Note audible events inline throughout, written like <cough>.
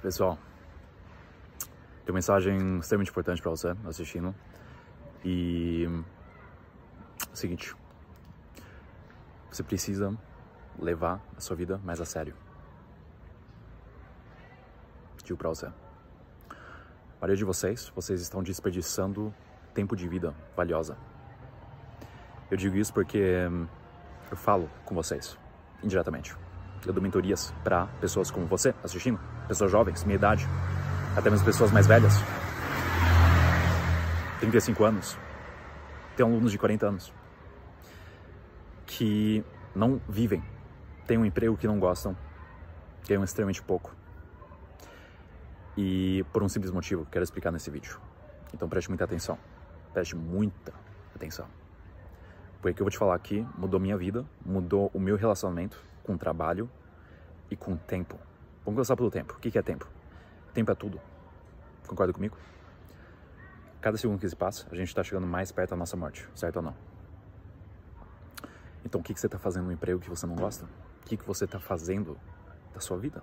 Pessoal, tem uma mensagem extremamente importante para você assistindo. E. Seguinte. Você precisa levar a sua vida mais a sério. Digo pra você. A maioria de vocês, vocês estão desperdiçando tempo de vida valiosa. Eu digo isso porque eu falo com vocês, indiretamente. Eu dou mentorias para pessoas como você assistindo, pessoas jovens, minha idade, até mesmo pessoas mais velhas. 35 anos. Tem alunos de 40 anos que não vivem, têm um emprego que não gostam, ganham extremamente pouco. E por um simples motivo, quero explicar nesse vídeo. Então preste muita atenção. Preste muita atenção. Porque o que eu vou te falar aqui mudou minha vida, mudou o meu relacionamento com o trabalho e com o tempo. Vamos começar pelo tempo. O que é tempo? Tempo é tudo. Concorda comigo? Cada segundo que se passa, a gente está chegando mais perto da nossa morte, certo ou não? Então, o que, você está fazendo no emprego que você não gosta? O que, que você está fazendo da sua vida?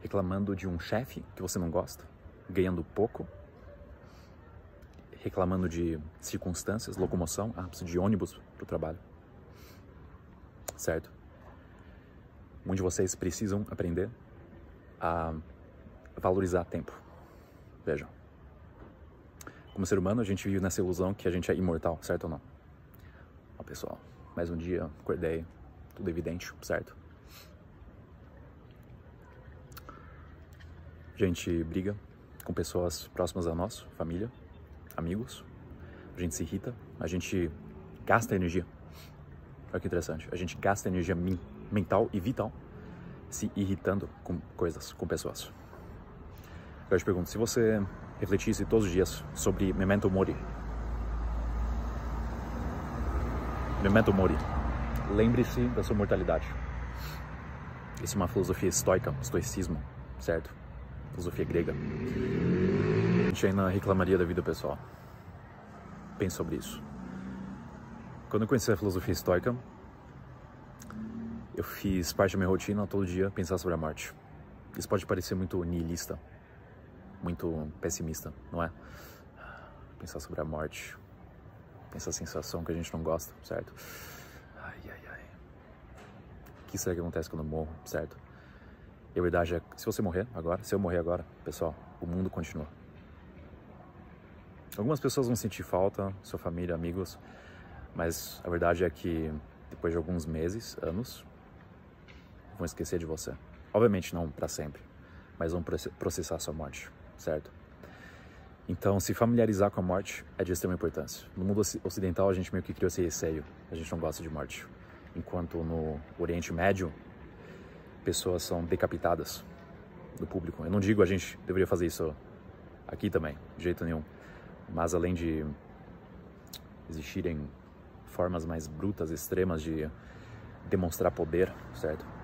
Reclamando de um chefe que você não gosta? Ganhando pouco? Reclamando de circunstâncias, locomoção? Ah, preciso de ônibus para o trabalho. Certo? Muitos de vocês precisam aprender a valorizar tempo. Vejam. Como ser humano, a gente vive nessa ilusão que a gente é imortal, certo ou não? Ó, pessoal, mais um dia, acordei, tudo evidente, certo? A gente briga com pessoas próximas a nós, família, amigos. A gente se irrita, a gente gasta energia. Olha que interessante. A gente gasta energia mental e vital se irritando com coisas, com pessoas. Eu te pergunto, se você refletisse todos os dias sobre Memento Mori, Memento Mori, lembre-se da sua mortalidade. Isso é uma filosofia estoica, estoicismo, certo? Filosofia grega. A gente ainda reclamaria da vida pessoal. Pense sobre isso. Quando eu conheci a filosofia estoica, eu fiz parte da minha rotina todo dia pensar sobre a morte. Isso pode parecer muito nihilista, muito pessimista, não é? Pensar sobre a morte, essa sensação que a gente não gosta, certo? Ai, ai, ai. O que será que acontece quando eu morro, certo? E a verdade é que se você morrer agora, se eu morrer agora, pessoal, o mundo continua. Algumas pessoas vão sentir falta, sua família, amigos, mas a verdade é que depois de alguns meses, anos, vão esquecer de você. Obviamente não para sempre, mas vão processar sua morte, certo? Então, se familiarizar com a morte é de extrema importância. No mundo ocidental, a gente meio que criou esse receio, a gente não gosta de morte. Enquanto no Oriente Médio, pessoas são decapitadas do público. Eu não digo a gente deveria fazer isso aqui também, de jeito nenhum. Mas além de existirem formas mais brutas, extremas de demonstrar poder, certo?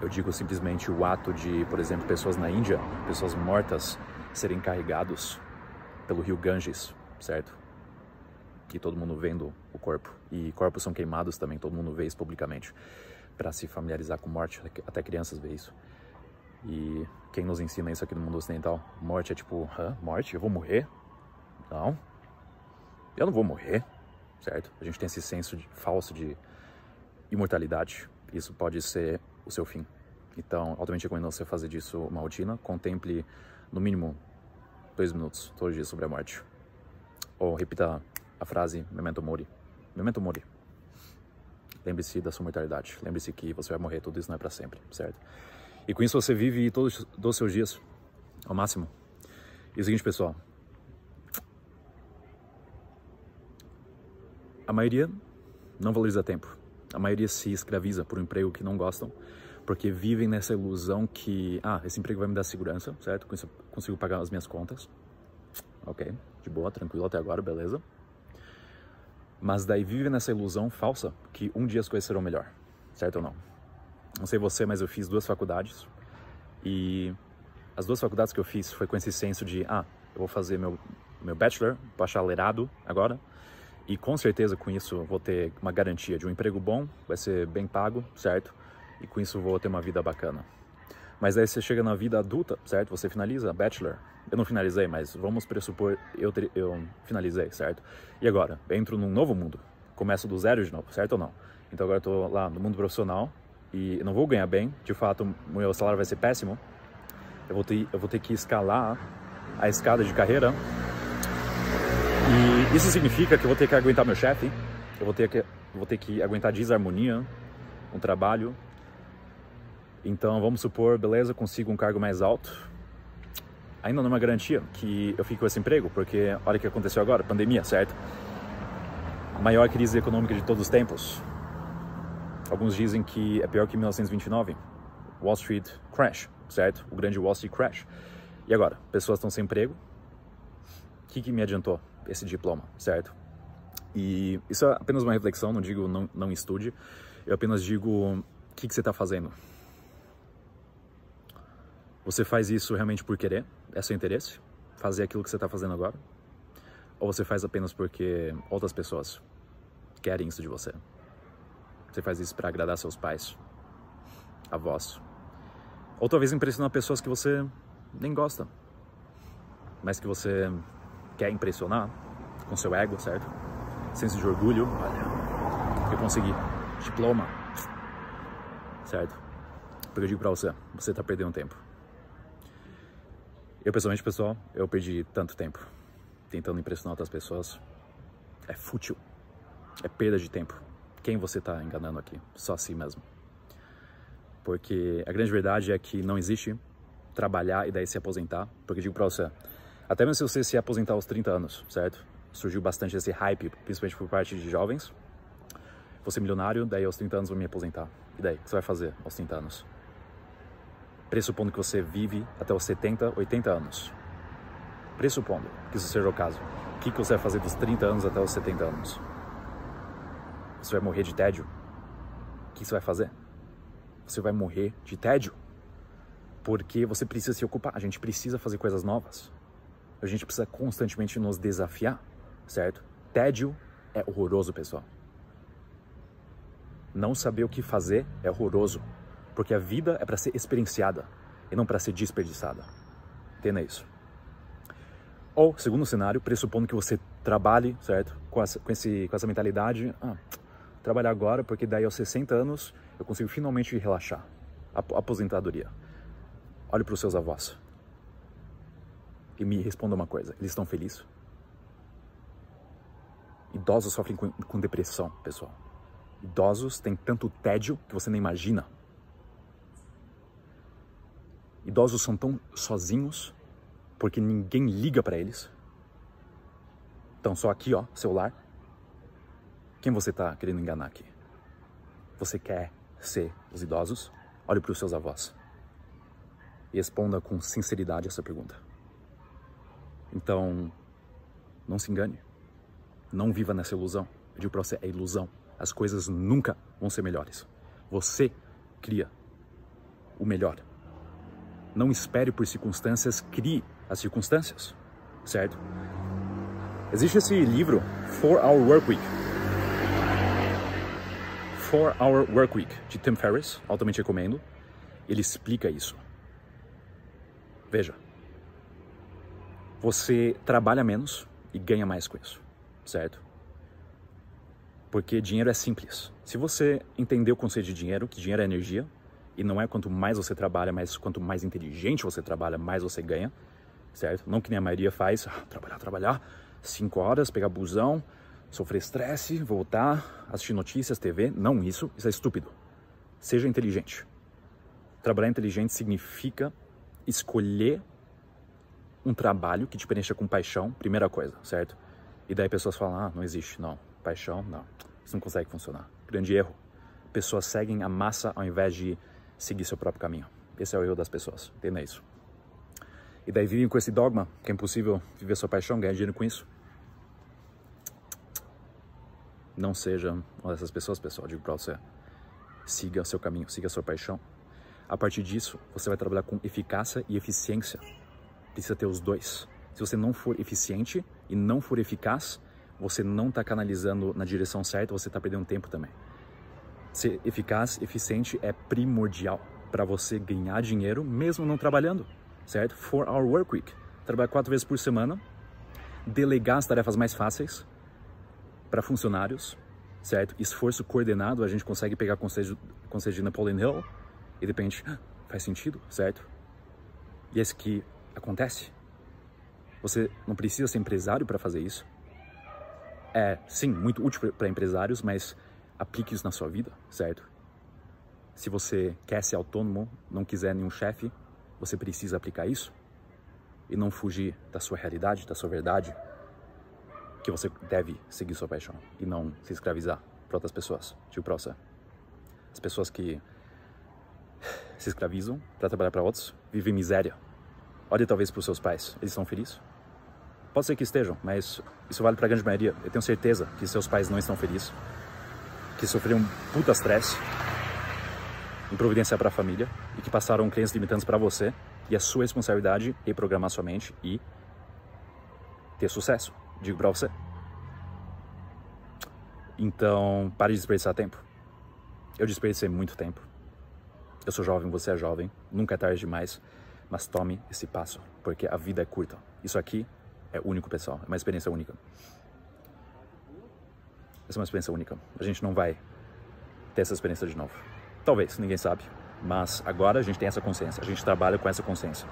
Eu digo simplesmente o ato de, por exemplo, pessoas na Índia, pessoas mortas, serem carregados pelo rio Ganges, certo? E todo mundo vendo o corpo. E corpos são queimados também, todo mundo vê isso publicamente. Para se familiarizar com morte, até crianças vê isso. E quem nos ensina isso aqui no mundo ocidental? Morte é tipo, hã? Morte? Eu vou morrer? Não. Eu não vou morrer, certo? A gente tem esse senso de, falso de imortalidade. Isso pode ser o seu fim. Então, altamente recomendo você fazer disso uma rotina. Contemple, no mínimo, dois minutos todos os dias sobre a morte. Ou repita a frase Memento Mori. Memento Mori. Lembre-se da sua mortalidade. Lembre-se que você vai morrer, tudo isso não é para sempre, certo? E com isso você vive todos os seus dias ao máximo. E é o seguinte, pessoal. A maioria não valoriza tempo. A maioria se escraviza por um emprego que não gostam, porque vivem nessa ilusão que, ah, esse emprego vai me dar segurança, certo? Com isso consigo pagar as minhas contas. Ok, de boa, tranquilo até agora, beleza. Mas daí vivem nessa ilusão falsa que um dia as coisas serão melhor, certo ou não? Não sei você, mas eu fiz duas faculdades e as duas faculdades que eu fiz foi com esse senso de, ah, eu vou fazer meu, meu bachelor, bacharelado agora, e com certeza com isso vou ter uma garantia de um emprego bom, vai ser bem pago, certo? E com isso vou ter uma vida bacana. Mas aí você chega na vida adulta, certo? Você finaliza, bachelor. Eu não finalizei, mas vamos pressupor eu, eu finalizei, certo? E agora? Entro num novo mundo. Começo do zero de novo, certo ou não? Então agora eu tô lá no mundo profissional e não vou ganhar bem. De fato, meu salário vai ser péssimo. Eu vou ter, eu vou ter que escalar a escada de carreira. E isso significa que eu vou ter que aguentar meu chefe. Eu vou ter que, vou ter que aguentar desarmonia no trabalho, então vamos supor, beleza, consigo um cargo mais alto. Ainda não é uma garantia que eu fique com esse emprego, porque olha o que aconteceu agora, pandemia, certo? A maior crise econômica de todos os tempos. Alguns dizem que é pior que 1929, Wall Street crash, certo? O grande Wall Street crash. E agora, pessoas estão sem emprego. O que, que me adiantou esse diploma, certo? E isso é apenas uma reflexão, não digo não, não estude, eu apenas digo o que, que você está fazendo, você faz isso realmente por querer? É seu interesse? Fazer aquilo que você está fazendo agora? Ou você faz apenas porque outras pessoas querem isso de você? Você faz isso para agradar seus pais, avós? Ou talvez impressionar pessoas que você nem gosta, mas que você quer impressionar com seu ego, certo? Senso de orgulho. Olha, eu consegui. Diploma. Certo? Porque eu digo pra você, você tá perdendo tempo. Eu, pessoalmente, pessoal, eu perdi tanto tempo tentando impressionar outras pessoas. É fútil. É perda de tempo. Quem você está enganando aqui? Só si mesmo. Porque a grande verdade é que não existe trabalhar e daí se aposentar. Porque digo para você, até mesmo se você se aposentar aos 30 anos, certo? Surgiu bastante esse hype, principalmente por parte de jovens. Vou ser milionário, daí aos 30 anos vou me aposentar. E daí? O que você vai fazer aos 30 anos? pressupondo que você vive até os 70, 80 anos. Pressupondo que isso seja o caso. O que você vai fazer dos 30 anos até os 70 anos? Você vai morrer de tédio? O que você vai fazer? Você vai morrer de tédio. Porque você precisa se ocupar. A gente precisa fazer coisas novas. A gente precisa constantemente nos desafiar, certo? Tédio é horroroso, pessoal. Não saber o que fazer é horroroso. Porque a vida é para ser experienciada e não para ser desperdiçada. Entenda isso. Ou, segundo cenário, pressupondo que você trabalhe, certo? Com essa, com esse, com essa mentalidade, ah, trabalhar agora porque daí aos 60 anos eu consigo finalmente relaxar. Aposentadoria. Olhe para os seus avós e me responda uma coisa: eles estão felizes? Idosos sofrem com, com depressão, pessoal. Idosos têm tanto tédio que você nem imagina. Idosos são tão sozinhos porque ninguém liga para eles. Então, só aqui, ó, celular. Quem você está querendo enganar aqui? Você quer ser os idosos? Olhe para os seus avós e responda com sinceridade essa pergunta. Então, não se engane. Não viva nessa ilusão. Eu digo para você, é ilusão. As coisas nunca vão ser melhores. Você cria o melhor não espere por circunstâncias, crie as circunstâncias, certo? Existe esse livro, 4 Hour Work Week. 4 Hour Work Week, de Tim Ferriss, altamente recomendo. Ele explica isso. Veja, você trabalha menos e ganha mais com isso, certo? Porque dinheiro é simples. Se você entender o conceito de dinheiro, que dinheiro é energia, e não é quanto mais você trabalha, mas quanto mais inteligente você trabalha, mais você ganha, certo? Não que nem a maioria faz, ah, trabalhar, trabalhar, cinco horas, pegar busão, sofrer estresse, voltar, assistir notícias, TV. Não isso, isso é estúpido. Seja inteligente. Trabalhar inteligente significa escolher um trabalho que te preencha com paixão, primeira coisa, certo? E daí pessoas falam, ah, não existe, não. Paixão, não. Isso não consegue funcionar. Grande erro. Pessoas seguem a massa ao invés de seguir seu próprio caminho. Esse é o erro das pessoas, entenda isso. E daí vivem com esse dogma que é impossível viver sua paixão, ganhar dinheiro com isso. Não seja uma dessas pessoas, pessoal, digo para você. Siga o seu caminho, siga a sua paixão. A partir disso, você vai trabalhar com eficácia e eficiência. Precisa ter os dois. Se você não for eficiente e não for eficaz, você não está canalizando na direção certa, você está perdendo tempo também. Ser eficaz, eficiente é primordial. para você ganhar dinheiro mesmo não trabalhando, certo? For our work week. Trabalhar quatro vezes por semana, delegar as tarefas mais fáceis para funcionários, certo? Esforço coordenado, a gente consegue pegar conselho, conselho de Napoleon Hill e de repente <gasps> faz sentido, certo? E é isso que acontece. Você não precisa ser empresário para fazer isso. É, sim, muito útil para empresários, mas aplique isso na sua vida, certo? Se você quer ser autônomo, não quiser nenhum chefe, você precisa aplicar isso e não fugir da sua realidade, da sua verdade, que você deve seguir sua paixão e não se escravizar para outras pessoas, para você. As pessoas que se escravizam para trabalhar para outros vivem miséria. Olhe talvez para os seus pais, eles são felizes? Pode ser que estejam, mas isso vale para a grande maioria. Eu tenho certeza que seus pais não estão felizes, que sofreram um puta estresse em providenciar para a família e que passaram crenças limitantes para você e a sua responsabilidade reprogramar sua mente e ter sucesso. Digo para você. Então, pare de desperdiçar tempo. Eu desperdicei muito tempo. Eu sou jovem, você é jovem, nunca é tarde demais, mas tome esse passo, porque a vida é curta. Isso aqui é único, pessoal, é uma experiência única. Essa é uma experiência única. A gente não vai ter essa experiência de novo. Talvez, ninguém sabe. Mas agora a gente tem essa consciência, a gente trabalha com essa consciência.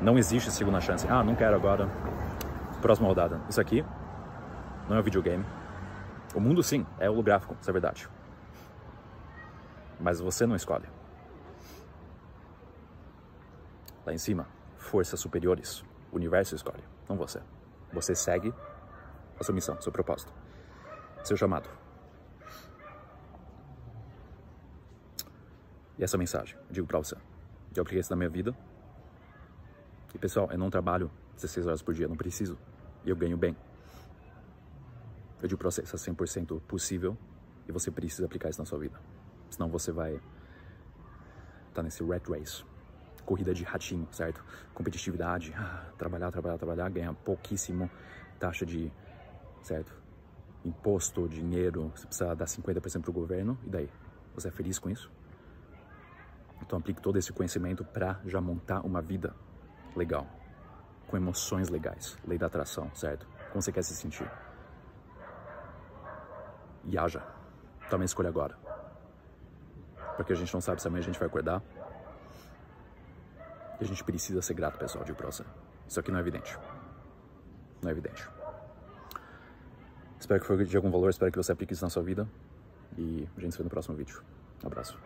Não existe segunda chance. Ah, não quero agora. Próxima rodada. Isso aqui não é um videogame. O mundo, sim, é holográfico, isso é verdade. Mas você não escolhe. Lá em cima, forças superiores, o universo escolhe, não você. Você segue a sua missão, seu propósito, seu chamado. E essa mensagem, eu digo para você. Eu apliquei isso na minha vida. E pessoal, eu não trabalho 16 horas por dia, não preciso. E eu ganho bem. Eu digo para você, isso é 100% possível e você precisa aplicar isso na sua vida. Senão você vai estar tá nesse rat race. Corrida de ratinho, certo? Competitividade, ah, trabalhar, trabalhar, trabalhar, ganhar pouquíssimo taxa de, certo? Imposto, dinheiro, você precisa dar 50% para o governo, e daí? Você é feliz com isso? Então aplique todo esse conhecimento para já montar uma vida legal, com emoções legais, lei da atração, certo? Como você quer se sentir? E haja. A escolha agora. Porque a gente não sabe se amanhã a gente vai acordar. A gente precisa ser grato, pessoal, de próximo. Isso aqui não é evidente. Não é evidente. Espero que foi de algum valor, espero que você aplique isso na sua vida. E a gente se vê no próximo vídeo. Um abraço.